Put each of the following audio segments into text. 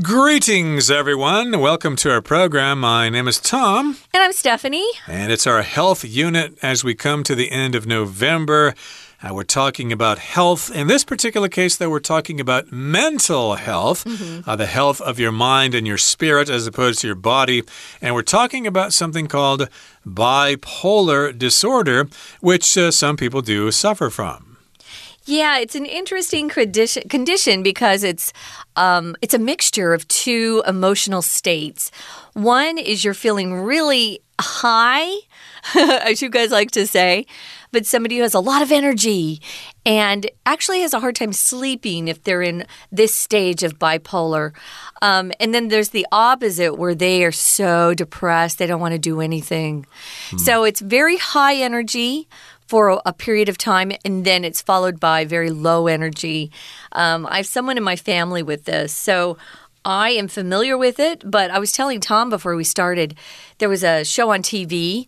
Greetings, everyone. Welcome to our program. My name is Tom. And I'm Stephanie. And it's our health unit as we come to the end of November. Uh, we're talking about health. In this particular case, though, we're talking about mental health, mm -hmm. uh, the health of your mind and your spirit as opposed to your body. And we're talking about something called bipolar disorder, which uh, some people do suffer from. Yeah, it's an interesting condition, condition because it's um, it's a mixture of two emotional states. One is you're feeling really high, as you guys like to say, but somebody who has a lot of energy and actually has a hard time sleeping if they're in this stage of bipolar. Um, and then there's the opposite where they are so depressed they don't want to do anything. Hmm. So it's very high energy for a period of time, and then it's followed by very low energy. Um, I have someone in my family with this, so I am familiar with it. But I was telling Tom before we started, there was a show on TV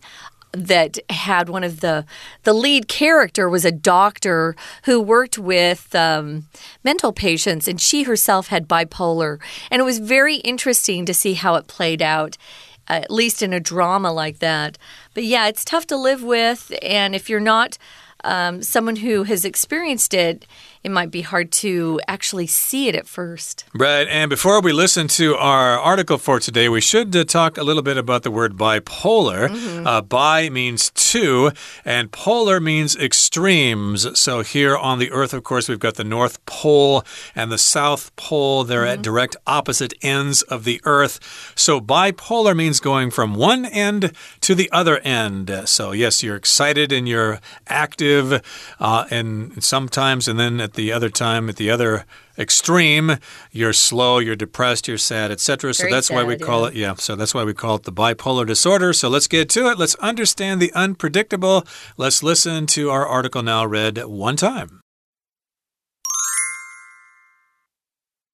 that had one of the the lead character was a doctor who worked with um, mental patients, and she herself had bipolar, and it was very interesting to see how it played out at least in a drama like that. But yeah, it's tough to live with. And if you're not um, someone who has experienced it, it might be hard to actually see it at first. Right. And before we listen to our article for today, we should uh, talk a little bit about the word bipolar. Mm -hmm. uh, bi means two, and polar means extremes. So here on the Earth, of course, we've got the North Pole and the South Pole. They're mm -hmm. at mm-hmm. direct opposite ends of the Earth. So bipolar means going from one end to the other end. So, yes, you're excited and you're active, uh, and sometimes, and then at the other time, at the other extreme, you're slow, you're depressed, you're sad, etc. So that's sad, why we call yeah. it, yeah, so that's why we call it the bipolar disorder. So let's get to it. Let's understand the unpredictable. Let's listen to our article now read one time.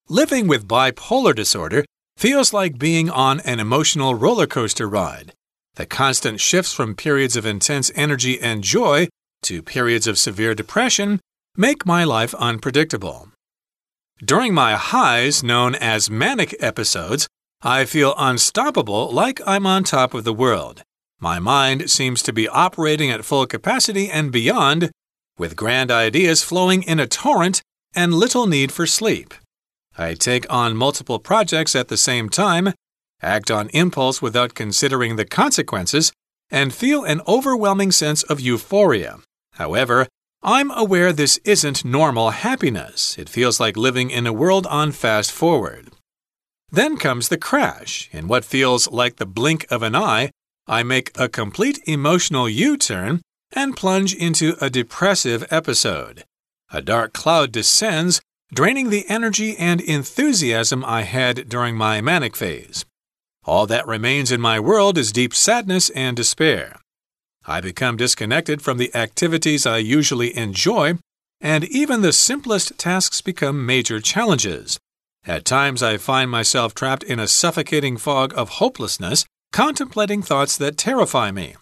Living with bipolar disorder feels like being on an emotional roller coaster ride. The constant shifts from periods of intense energy and joy to periods of severe depression make my life unpredictable. During my highs, known as manic episodes, I feel unstoppable like I'm on top of the world. My mind seems to be operating at full capacity and beyond, with grand ideas flowing in a torrent and little need for sleep. I take on multiple projects at the same time, act on impulse without considering the consequences, and feel an overwhelming sense of euphoria. However, I'm aware this isn't normal happiness. It feels like living in a world on fast forward. Then comes the crash. In what feels like the blink of an eye, I make a complete emotional U turn and plunge into a depressive episode. A dark cloud descends, draining the energy and enthusiasm I had during my manic phase. All that remains in my world is deep sadness and despair. I become disconnected from the activities I usually enjoy, and even the simplest tasks become major challenges. At times, I find myself trapped in a suffocating fog of hopelessness, contemplating thoughts that terrify me.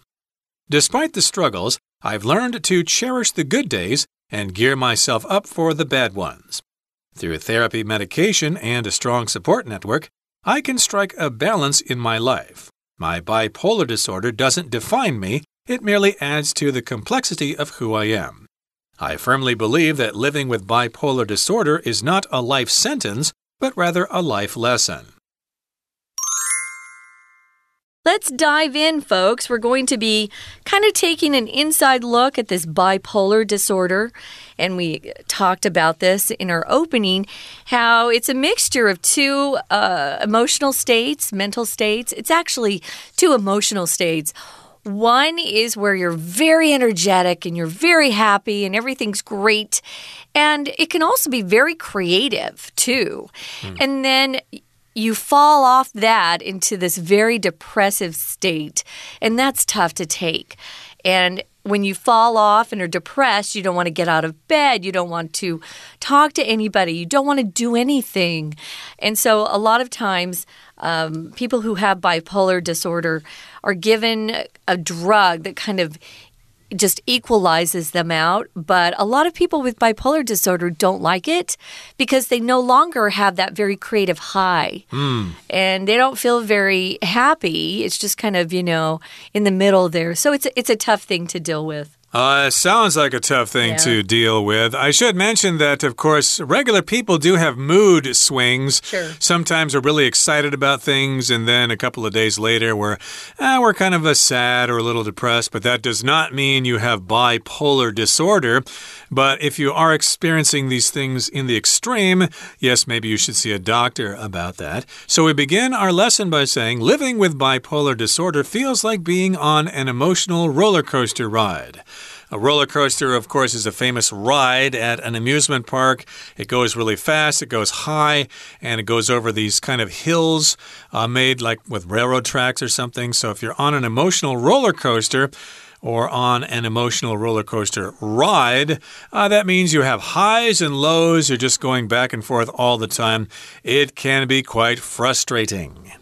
Despite the struggles, I've learned to cherish the good days and gear myself up for the bad ones. Through therapy, medication, and a strong support network, I can strike a balance in my life. My bipolar disorder doesn't define me, it merely adds to the complexity of who I am. I firmly believe that living with bipolar disorder is not a life sentence, but rather a life lesson. Let's dive in, folks. We're going to be kind of taking an inside look at this bipolar disorder. And we talked about this in our opening how it's a mixture of two uh, emotional states, mental states. It's actually two emotional states. One is where you're very energetic and you're very happy and everything's great. And it can also be very creative too. Mm. And then you fall off that into this very depressive state. And that's tough to take. And when you fall off and are depressed, you don't want to get out of bed. You don't want to talk to anybody. You don't want to do anything. And so, a lot of times, um, people who have bipolar disorder are given a drug that kind of just equalizes them out. But a lot of people with bipolar disorder don't like it because they no longer have that very creative high. Mm. And they don't feel very happy. It's just kind of, you know, in the middle there. So it's, it's a tough thing to deal with. Uh, sounds like a tough thing Yeah. to deal with. I should mention that, of course, regular people do have mood swings. Sure. Sometimes we're really excited about things, and then a couple of days later, we're ah, we're kind of a sad or a little depressed. But that does not mean you have bipolar disorder. But if you are experiencing these things in the extreme, yes, maybe you should see a doctor about that. So we begin our lesson by saying living with bipolar disorder feels like being on an emotional roller coaster ride. A roller coaster, of course, is a famous ride at an amusement park. It goes really fast, it goes high, and it goes over these kind of hills uh, made like with railroad tracks or something. So if you're on an emotional roller coaster, or on an emotional roller coaster ride, uh, that means you have highs and lows. You're just going back and forth all the time. It can be quite frustrating.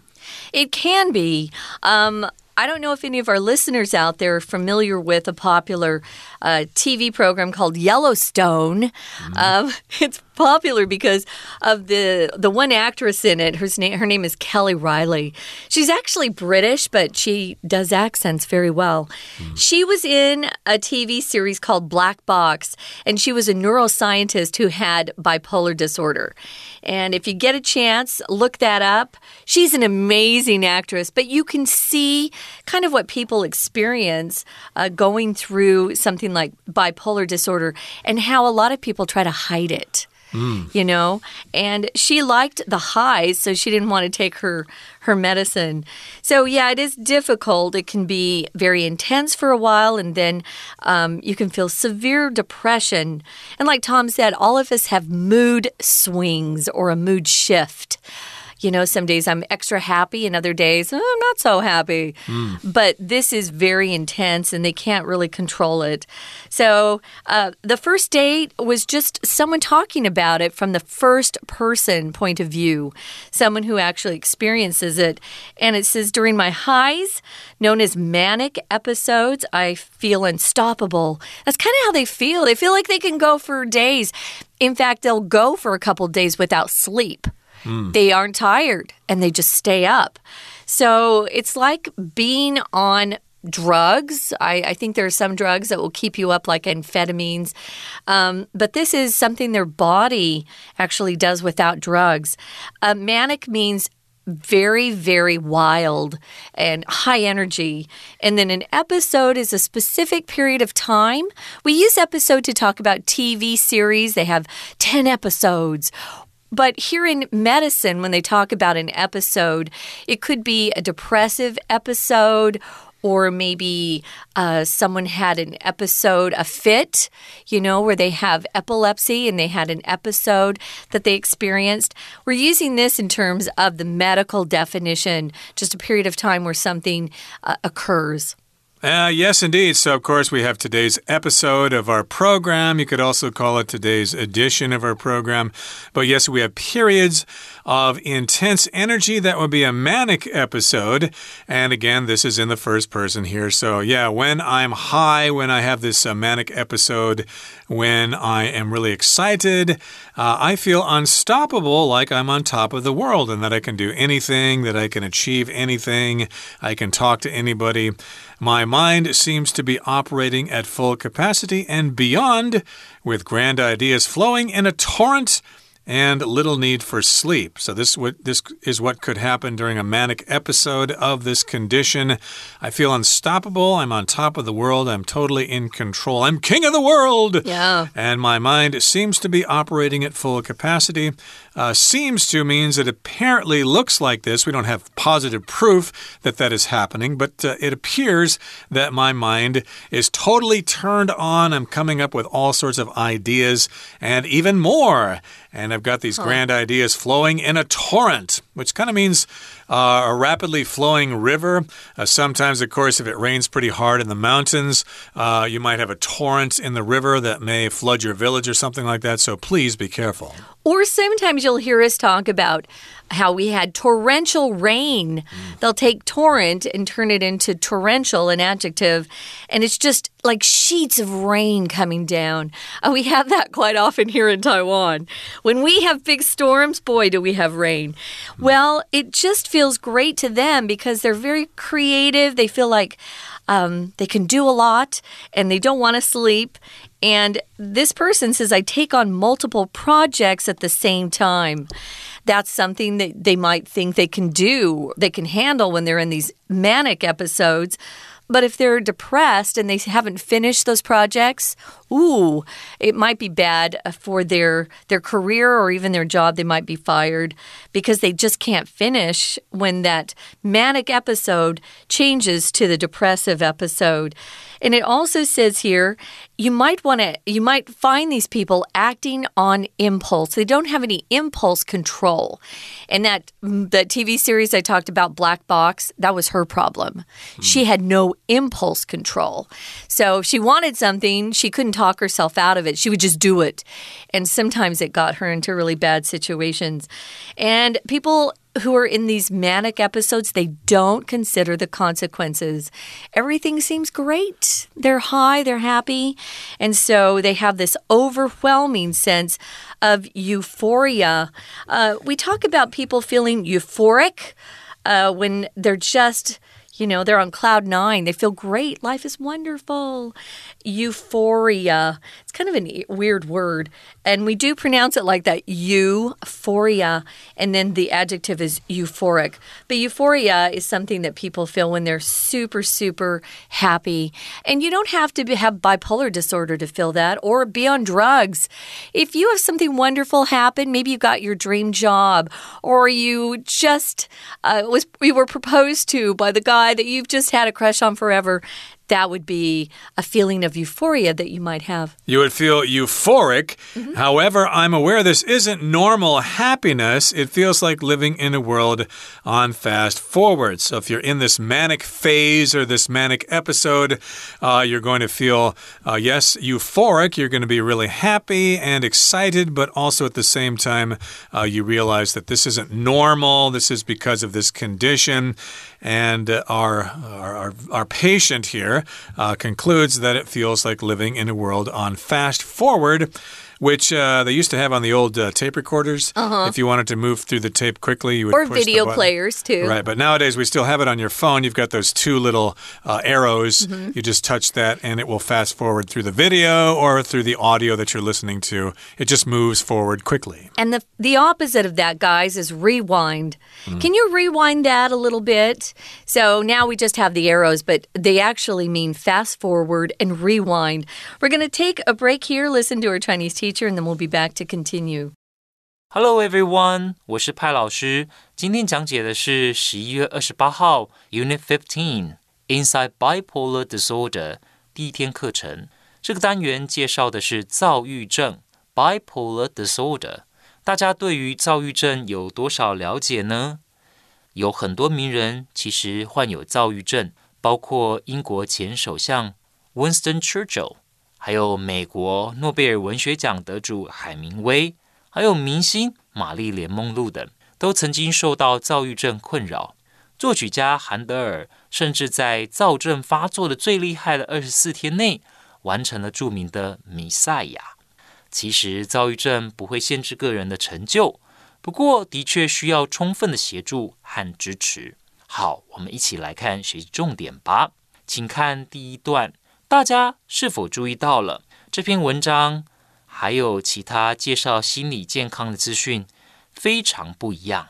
It can be. Um, I don't know if any of our listeners out there are familiar with a popular uh, TV program called Yellowstone. Um, it's popular because of the the one actress in it. Her name her name is Kelly Reilly. She's actually British, but she does accents very well. She was in a TV series called Black Box, and she was a neuroscientist who had bipolar disorder. And if you get a chance, look that up. She's an amazing actress, but you can see kind of what people experience uh, going through something like bipolar disorder and how a lot of people try to hide it. You know, and she liked the highs, so she didn't want to take her her medicine. So yeah, it is difficult. It can be very intense for a while, and then um, you can feel severe depression. And like Tom said, all of us have mood swings or a mood shift. You know, some days I'm extra happy, and other days oh, I'm not so happy. But this is very intense, and they can't really control it. So uh, the first date was just someone talking about it from the first person point of view, someone who actually experiences it. And it says, during my highs, known as manic episodes, I feel unstoppable. That's kind of how they feel. They feel like they can go for days. In fact, they'll go for a couple days without sleep. They aren't tired and they just stay up. So it's like being on drugs. I, I think there are some drugs that will keep you up, like amphetamines. Um, but this is something their body actually does without drugs. Uh, manic means very, very wild and high energy. And then an episode is a specific period of time. We use episode to talk about TV series, they have 10 episodes. But here in medicine, when they talk about an episode, it could be a depressive episode. Or maybe uh, someone had an episode, a fit, you know, where they have epilepsy and they had an episode that they experienced. We're using this in terms of the medical definition, just a period of time where something uh, occurs. Uh, yes, indeed. So, of course, we have today's episode of our program. You could also call it today's edition of our program. But yes, we have periods of intense energy. That would be a manic episode. And again, this is in the first person here. So, yeah, when I'm high, when I have this uh, manic episode, when I am really excited, uh, I feel unstoppable, like I'm on top of the world and that I can do anything, that I can achieve anything, I can talk to anybody. My mind seems to be operating at full capacity and beyond, with grand ideas flowing in a torrent and little need for sleep. So this this is what could happen during a manic episode of this condition. I feel unstoppable. I'm on top of the world. I'm totally in control. I'm king of the world. Yeah. And my mind seems to be operating at full capacity. Uh, seems to means it apparently looks like this. We don't have positive proof that that is happening, but uh, it appears that my mind is totally turned on. I'm coming up with all sorts of ideas and even more. And I've got these grand ideas flowing in a torrent, which kind of means uh, a rapidly flowing river. Uh, sometimes, of course, if it rains pretty hard in the mountains, uh, you might have a torrent in the river that may flood your village or something like that. So please be careful. Or sometimes you'll hear us talk about how we had torrential rain. Mm. They'll take torrent and turn it into torrential, an adjective, and it's just like sheets of rain coming down. Uh, we have that quite often here in Taiwan. When we have big storms, boy, do we have rain. Mm. Well, it just feels great to them because they're very creative. They feel like um, they can do a lot and they don't want to sleep. And this person says, I take on multiple projects at the same time. That's something that they might think they can do, they can handle when they're in these manic episodes. But if they're depressed and they haven't finished those projects, ooh, it might be bad for their their career or even their job. They might be fired because they just can't finish when that manic episode changes to the depressive episode. And it also says here, you might want to you might find these people acting on impulse. They don't have any impulse control. And that that TV series I talked about Black Box, that was her problem. Mm. She had no impulse control. So if she wanted something, she couldn't talk herself out of it. She would just do it. And sometimes it got her into really bad situations. And people who are in these manic episodes, they don't consider the consequences. Everything seems great. They're high, they're happy. And so they have this overwhelming sense of euphoria. Uh, we talk about people feeling euphoric uh, when they're just you know, they're on cloud nine. They feel great. Life is wonderful. Euphoria. It's kind of a weird word. And we do pronounce it like that euphoria. And then the adjective is euphoric. But euphoria is something that people feel when they're super, super happy. And you don't have to be, have bipolar disorder to feel that or be on drugs. If you have something wonderful happen, maybe you got your dream job or you just uh, was you were proposed to by the guy guy that you've just had a crush on forever that would be a feeling of euphoria that you might have. You would feel euphoric. Mm -hmm. However, I'm aware this isn't normal happiness. It feels like living in a world on fast forward. So if you're in this manic phase or this manic episode, uh, you're going to feel, uh, yes, euphoric. You're going to be really happy and excited, but also at the same time, uh, you realize that this isn't normal. This is because of this condition. And uh, our, our, our patient here uh, concludes that it feels like living in a world on fast forward which uh, they used to have on the old uh, tape recorders. Uh -huh. If you wanted to move through the tape quickly, you would or video players too. Right, but nowadays we still have it on your phone. You've got those two little uh, arrows. Mm -hmm. You just touch that, and it will fast forward through the video or through the audio that you're listening to. It just moves forward quickly. And the the opposite of that, guys, is rewind. Mm. Can you rewind that a little bit? So now we just have the arrows, but they actually mean fast forward and rewind. We're going to take a break here. Listen to our Chinese teacher teacher, and then we'll be back to continue. Hello everyone，我是派老师。今天讲解的是十一月二十八号 Unit Fifteen Inside Bipolar Disorder 第一天课程。这个单元介绍的是躁郁症 Bipolar Disorder。大家对于躁郁症有多少了解呢？有很多名人其实患有躁郁症，包括英国前首相 Winston Churchill。 还有美国诺贝尔文学奖得主海明威，还有明星玛丽莲梦露等，都曾经受到躁郁症困扰。作曲家韩德尔甚至在躁症发作的最厉害的二十四天内，完成了著名的《弥赛亚》。其实，躁郁症不会限制个人的成就，不过的确需要充分的协助和支持。好，我们一起来看学习重点吧，请看第一段。大家是否注意到了这篇文章还有其他介绍心理健康的资讯非常不一样？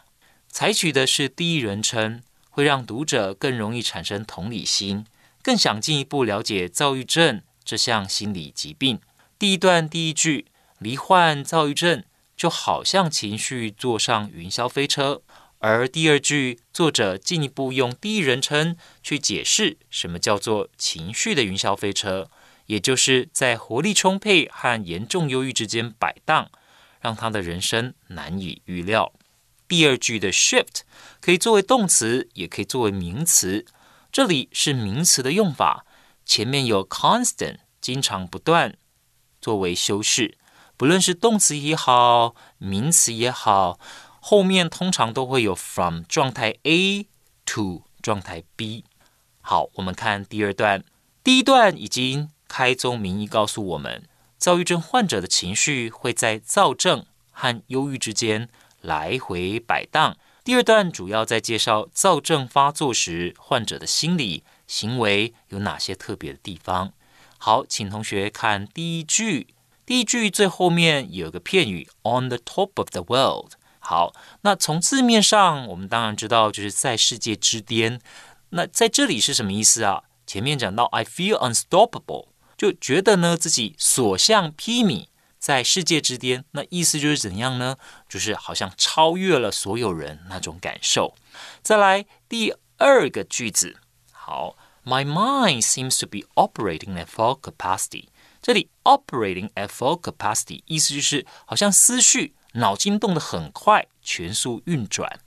采取的是第一人称，会让读者更容易产生同理心，更想进一步了解躁郁症这项心理疾病。第一段第一句，罹患躁郁症就好像情绪坐上云霄飞车。而第二句，作者进一步用第一人称去解释什么叫做情绪的云霄飞车，也就是在活力充沛和严重忧郁之间摆荡，让他的人生难以预料。第二句的 shift 可以作为动词，也可以作为名词，这里是名词的用法，前面有 constant 经常不断作为修饰，不论是动词也好，名词也好，后面通常都会有 from 状态 A to 状态 B。好，我们看第二段，第一段已经开宗明义告诉我们，躁郁症患者的情绪会在躁症和忧郁之间来回摆荡。第二段主要在介绍躁症发作时患者的心理行为有哪些特别的地方。好，请同学看第一句，第一句最后面有个片语 on the top of the world。好，那从字面上，我们当然知道就是在世界之巅。那在这里是什么意思啊？前面讲到 I feel unstoppable，就觉得呢自己所向披靡，在世界之巅。那意思就是怎样呢？就是好像超越了所有人那种感受。再来第二个句子，好，My mind seems to be operating at full capacity。这里 operating at full capacity 意思就是好像思绪、脑筋动得很快，全速运转。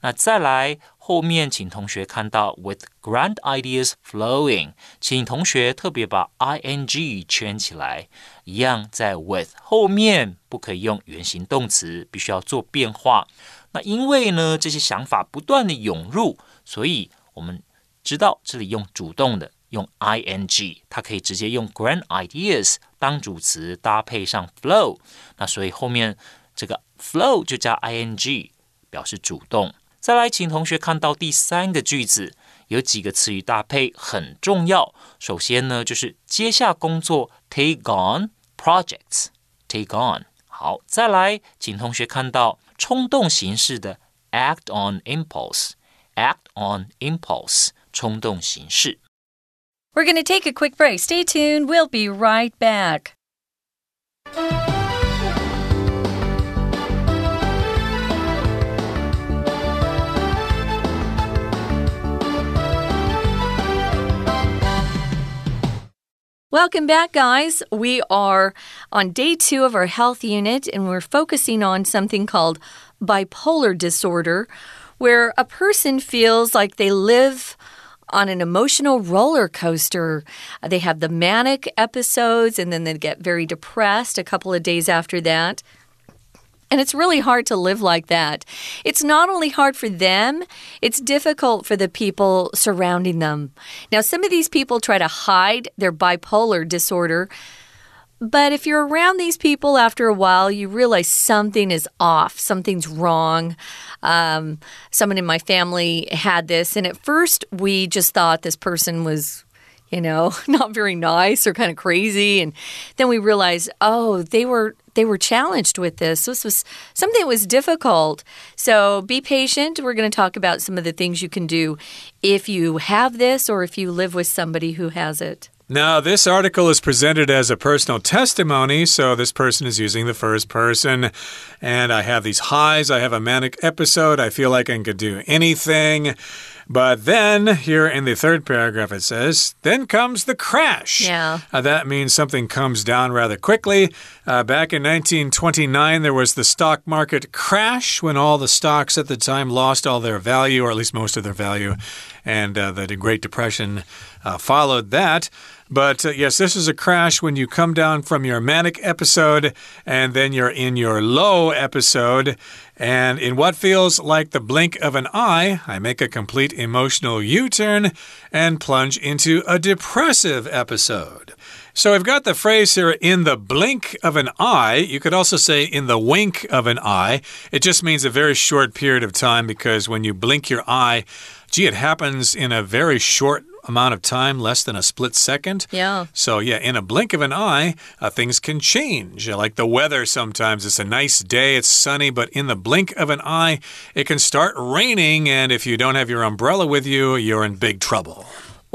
那再来后面，请同学看到 with grand ideas flowing，请同学特别把 ing 圈起来，一样在 with 后面不可以用原形动词，必须要做变化。那因为呢这些想法不断的涌入，所以我们知道这里用主动的用 ing，它可以直接用 grand ideas 当主词搭配上 flow，那所以后面这个 flow 就加 ing 表示主动。再来，请同学看到第三个句子，有几个词语搭配很重要。首先呢，就是接下工作，take on projects，take on。好，再来，请同学看到冲动形式的 act on impulse，act on impulse，冲动形式。We're going to take a quick break. Stay tuned. We'll be right back. Welcome back, guys. We are on day two of our health unit, and we're focusing on something called bipolar disorder, where a person feels like they live on an emotional roller coaster. They have the manic episodes, and then they get very depressed a couple of days after that. And it's really hard to live like that. It's not only hard for them, it's difficult for the people surrounding them. Now, some of these people try to hide their bipolar disorder. But if you're around these people after a while, you realize something is off, something's wrong. Um, someone in my family had this, and at first we just thought this person was you know, not very nice or kind of crazy. And then we realized, oh, they were they were challenged with this. This was something that was difficult. So be patient. We're going to talk about some of the things you can do if you have this or if you live with somebody who has it. Now, this article is presented as a personal testimony, so this person is using the first person. And I have these highs, I have a manic episode, I feel like I can do anything. But then, here in the third paragraph, it says, then comes the crash. Yeah. Uh, that means something comes down rather quickly. Uh, back in 1929, there was the stock market crash when all the stocks at the time lost all their value, or at least most of their value. And uh, the Great Depression uh, followed that. But uh, yes, this is a crash when you come down from your manic episode and then you're in your low episode. And in what feels like the blink of an eye, I make a complete emotional U turn and plunge into a depressive episode. So I've got the phrase here in the blink of an eye. You could also say in the wink of an eye. It just means a very short period of time because when you blink your eye, gee, it happens in a very short amount of time, less than a split second. Yeah. So, yeah, in a blink of an eye, uh, things can change. Like the weather sometimes, it's a nice day, it's sunny, but in the blink of an eye, it can start raining. And if you don't have your umbrella with you, you're in big trouble.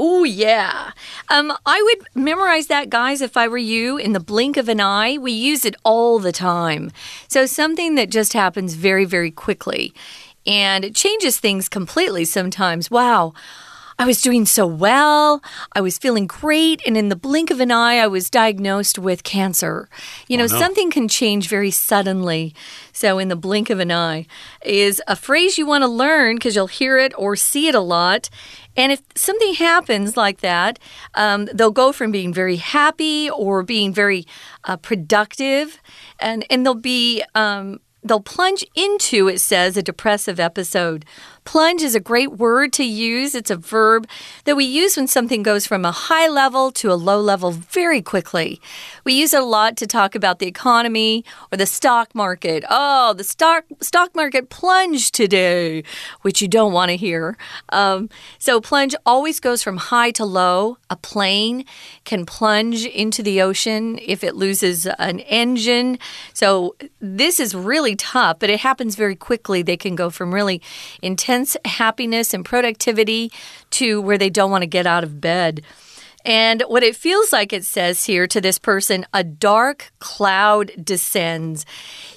Oh, yeah. Um, I would memorize that, guys, if I were you, in the blink of an eye. We use it all the time. So, something that just happens very, very quickly. And it changes things completely sometimes. Wow. I was doing so well. I was feeling great. And in the blink of an eye, I was diagnosed with cancer. You know, Oh, no. something can change very suddenly. So, in the blink of an eye is a phrase you want to learn because you'll hear it or see it a lot. And if something happens like that, um, they'll go from being very happy or being very uh, productive, and and they'll be um, they'll plunge into it says a depressive episode. Plunge is a great word to use. It's a verb that we use when something goes from a high level to a low level very quickly. We use it a lot to talk about the economy or the stock market. Oh, the stock stock market plunged today, which you don't want to hear. Um, so plunge always goes from high to low. A plane can plunge into the ocean if it loses an engine. So this is really tough, but it happens very quickly. They can go from really intense happiness and productivity to where they don't want to get out of bed. And what it feels like it says here to this person, a dark cloud descends.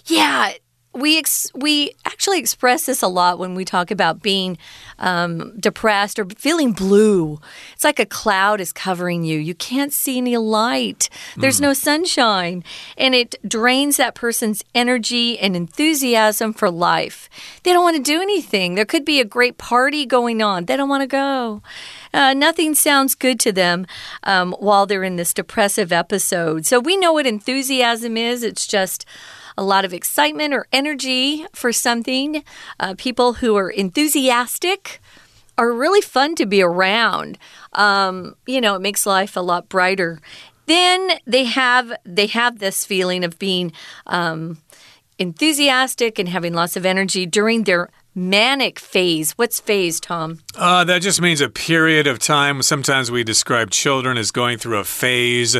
Yeah, we ex we actually express this a lot when we talk about being um, depressed or feeling blue. It's like a cloud is covering you. You can't see any light. There's no sunshine, and it drains that person's energy and enthusiasm for life. They don't want to do anything. There could be a great party going on. They don't want to go. Uh, nothing sounds good to them um, while they're in this depressive episode. So we know what enthusiasm is. It's just a lot of excitement or energy for something. Uh, people who are enthusiastic are really fun to be around. Um, you know, it makes life a lot brighter. Then they have they have this feeling of being um, enthusiastic and having lots of energy during their manic phase. What's phase, Tom? Uh, that just means a period of time. Sometimes we describe children as going through a phase.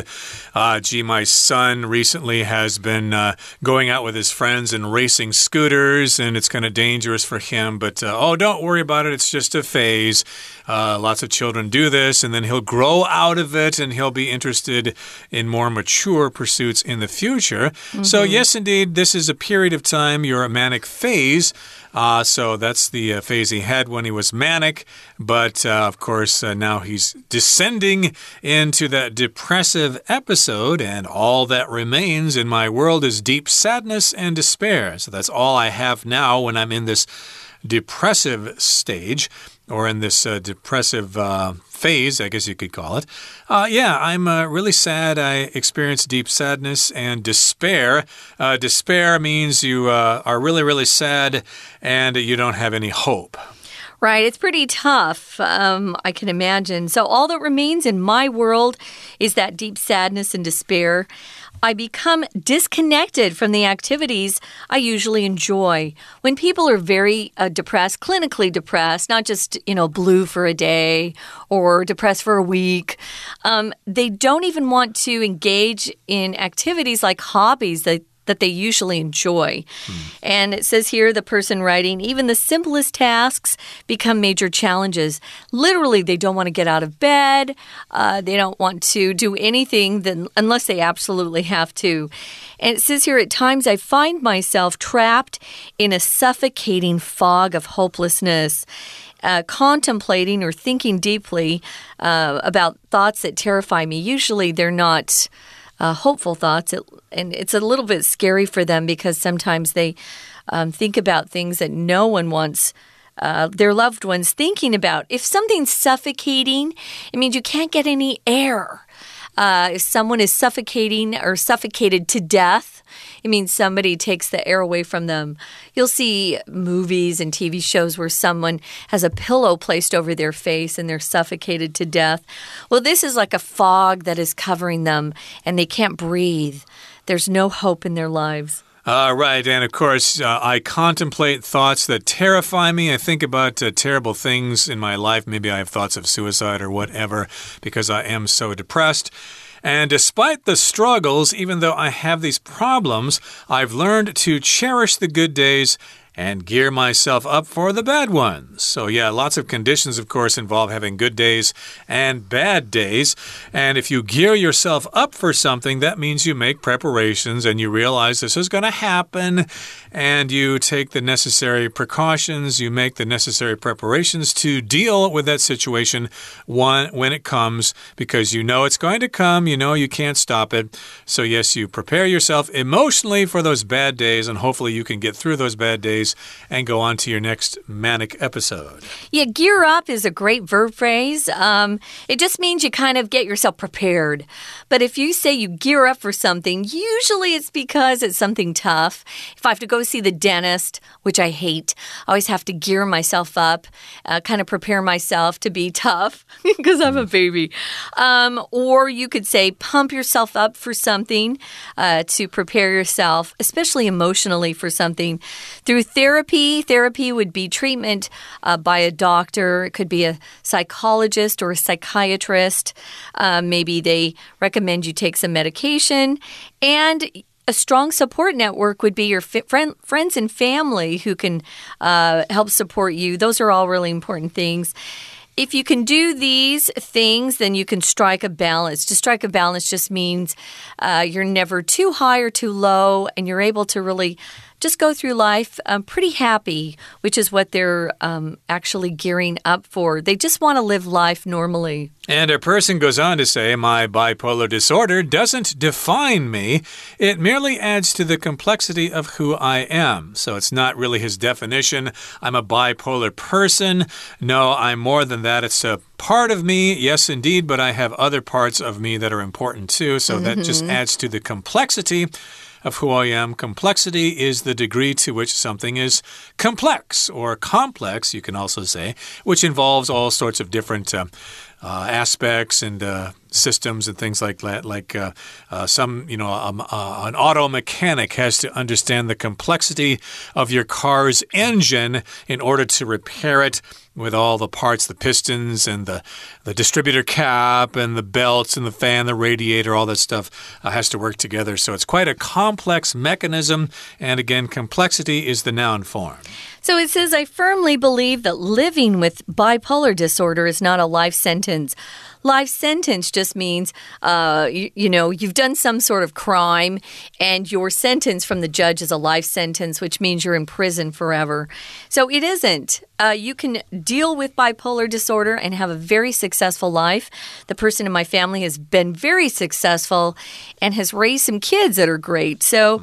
Uh, gee, my son recently has been uh, going out with his friends and racing scooters, and it's kind of dangerous for him. But uh, oh, don't worry about it. It's just a phase. Uh, lots of children do this, and then he'll grow out of it and he'll be interested in more mature pursuits in the future. So, yes, indeed, this is a period of time. You're a manic phase. Uh, so that's the uh, phase he had when he was manic. But uh, of course, uh, now he's descending into that depressive episode, and all that remains in my world is deep sadness and despair. So that's all I have now when I'm in this depressive stage or in this uh, depressive uh, phase, I guess you could call it. Uh, yeah, I'm uh, really sad. I experience deep sadness and despair. Uh, despair means you uh, are really, really sad and you don't have any hope. Right, it's pretty tough, um, I can imagine. So, all that remains in my world is that deep sadness and despair. I become disconnected from the activities I usually enjoy. When people are very uh, depressed, clinically depressed, not just, you know, blue for a day or depressed for a week, um, they don't even want to engage in activities like hobbies that that they usually enjoy. And it says here the person writing, even the simplest tasks become major challenges. Literally, they don't want to get out of bed. Uh, they don't want to do anything that, unless they absolutely have to. And it says here, at times I find myself trapped in a suffocating fog of hopelessness. Uh, contemplating or thinking deeply uh, about thoughts that terrify me. Usually, they're not uh, hopeful thoughts, it, and it's a little bit scary for them because sometimes they um, think about things that no one wants. Uh, their loved ones thinking about. If something's suffocating, it means you can't get any air. Uh, if someone is suffocating or suffocated to death, it means somebody takes the air away from them. You'll see movies and TV shows where someone has a pillow placed over their face and they're suffocated to death. Well, this is like a fog that is covering them and they can't breathe. There's no hope in their lives. Right, and of course, uh, I contemplate thoughts that terrify me. I think about uh, terrible things in my life. Maybe I have thoughts of suicide or whatever because I am so depressed. And despite the struggles, even though I have these problems, I've learned to cherish the good days and gear myself up for the bad ones. So, yeah, lots of conditions, of course, involve having good days and bad days. And if you gear yourself up for something, that means you make preparations and you realize this is going to happen and you take the necessary precautions, you make the necessary preparations to deal with that situation when it comes because you know it's going to come, you know you can't stop it. So, yes, you prepare yourself emotionally for those bad days, and hopefully you can get through those bad days and go on to your next manic episode. Yeah, gear up is a great verb phrase. Um, it just means you kind of get yourself prepared. But if you say you gear up for something, usually it's because it's something tough. If I have to go see the dentist, which I hate, I always have to gear myself up, uh, kind of prepare myself to be tough because I'm a baby. Um, or you could say pump yourself up for something uh, to prepare yourself, especially emotionally for something through therapy. Therapy would be treatment uh, by a doctor. It could be a psychologist or a psychiatrist. Uh, maybe they recommend you take some medication. And a strong support network would be your friend, friends and family who can uh, help support you. Those are all really important things. If you can do these things, then you can strike a balance. To strike a balance just means uh, you're never too high or too low, and you're able to really just go through life um, pretty happy, which is what they're um, actually gearing up for. They just want to live life normally. And a person goes on to say, My bipolar disorder doesn't define me, it merely adds to the complexity of who I am. So it's not really his definition. I'm a bipolar person. No, I'm more than that. It's a part of me, yes, indeed, but I have other parts of me that are important too. So mm -hmm. that just mm-hmm. adds to the complexity of who I am. Complexity is the degree to which something is complex or complex, you can also say, which involves all sorts of different. Uh, uh, aspects and uh, systems and things like that. Like uh, uh some, you know, um, uh, an auto mechanic has to understand the complexity of your car's engine in order to repair it with all the parts, the pistons and the, the distributor cap and the belts and the fan, the radiator, all that stuff uh, has to work together. So it's quite a complex mechanism. And again, complexity is the noun form. So it says, I firmly believe that living with bipolar disorder is not a life sentence. Life sentence just means, uh, you, you, know, you've done some sort of crime, and your sentence from the judge is a life sentence, which means you're in prison forever. So it isn't. Uh, you can deal with bipolar disorder and have a very successful life. The person in my family has been very successful and has raised some kids that are great. So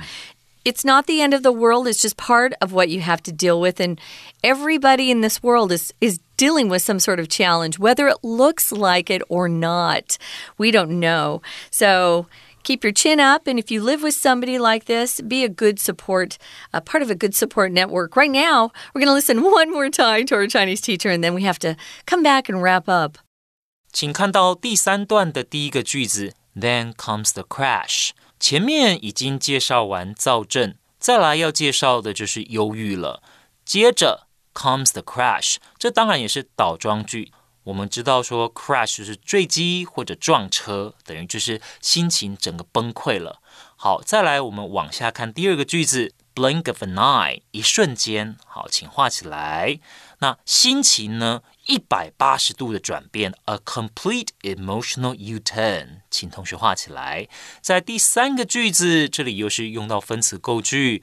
it's not the end of the world. It's just part of what you have to deal with. And everybody in this world is, is dealing with some sort of challenge, whether it looks like it or not. We don't know. So, keep your chin up. And if you live with somebody like this, be a good support, a part of a good support network. Right now, we're going to listen one more time to our Chinese teacher, and then we have to come back and wrap up. 请看到第三段的第一个句子，Then comes the crash。 前面已经介绍完躁症，再来要介绍的就是忧郁了。接着 comes the crash，这当然也是倒装句。我们知道说 crash 就是坠机或者撞车，等于就是心情整个崩溃了。好，再来我们往下看第二个句子，blink of an eye，一瞬间。好，请画起来。那心情呢？一百八十度的转变，a complete emotional U-turn，请同学画起来。在第三个句子，这里又是用到分词构句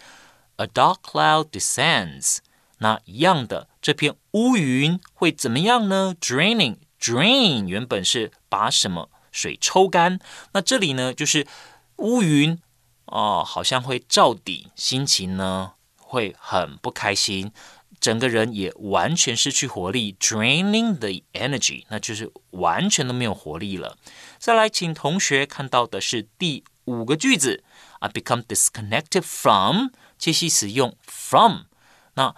，a dark cloud descends。那一样的，这片乌云会怎么样呢？Draining，drain 原本是把什么水抽干，那这里呢就是乌云哦，好像会照底，心情呢会很不开心。整个人也完全失去活力，draining the energy，那就是完全都没有活力了。再来，请同学看到的是第五个句子，I become disconnected from，介系词用 from，那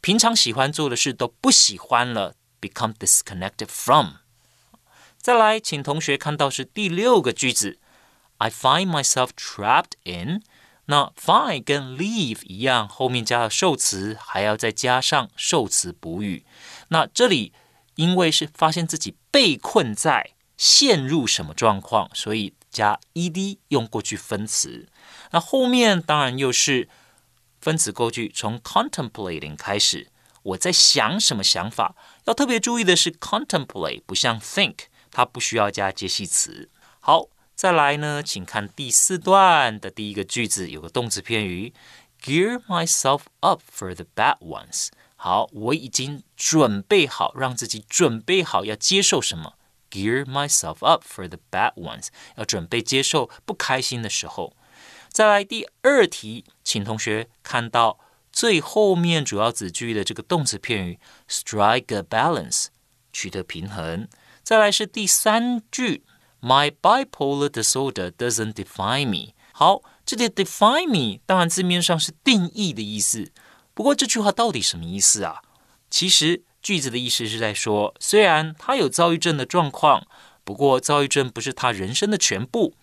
平常喜欢做的事都不喜欢了，become disconnected from。再来，请同学看到是第六个句子，I find myself trapped in。 那 find 跟 leave 一样，后面加了受词，还要再加上受词补语。那这里因为是发现自己被困在陷入什么状况，所以加 ed 用过去分词。那后面当然又是分词构句从 contemplating 开始，我在想什么想法。要特别注意的是，contemplate 不像 think，它不需要加介系词。好，再来呢，请看第四段的第一个句子，有个动词片语，gear myself up for the bad ones。好，我已经准备好，让自己准备好要接受什么？Gear myself up for the bad ones，要准备接受不开心的时候。再来第二题，请同学看到最后面主要子句的这个动词片语 strike a balance，取得平衡。再来是第三句，My bipolar disorder doesn't define me。好，这里 define me 当然字面上是定义的意思。不过这句话到底什么意思啊？其实句子的意思是在说，虽然他有躁郁症的状况，不过躁郁症不是他人生的全部。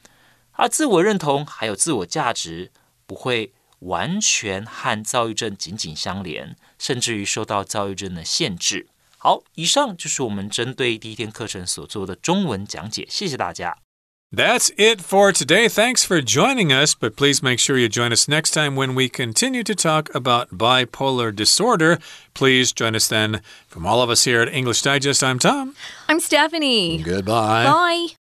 他自我认同还有自我价值不会完全和躁郁症紧紧相连，甚至于受到躁郁症的限制。好，以上就是我们针对第一天课程所做的中文讲解，谢谢大家。That's it for today. Thanks for joining us, but please make sure you join us next time when we continue to talk about bipolar disorder. Please join us then. From all of us here at English Digest, I'm Tom. I'm Stephanie. Goodbye. Bye.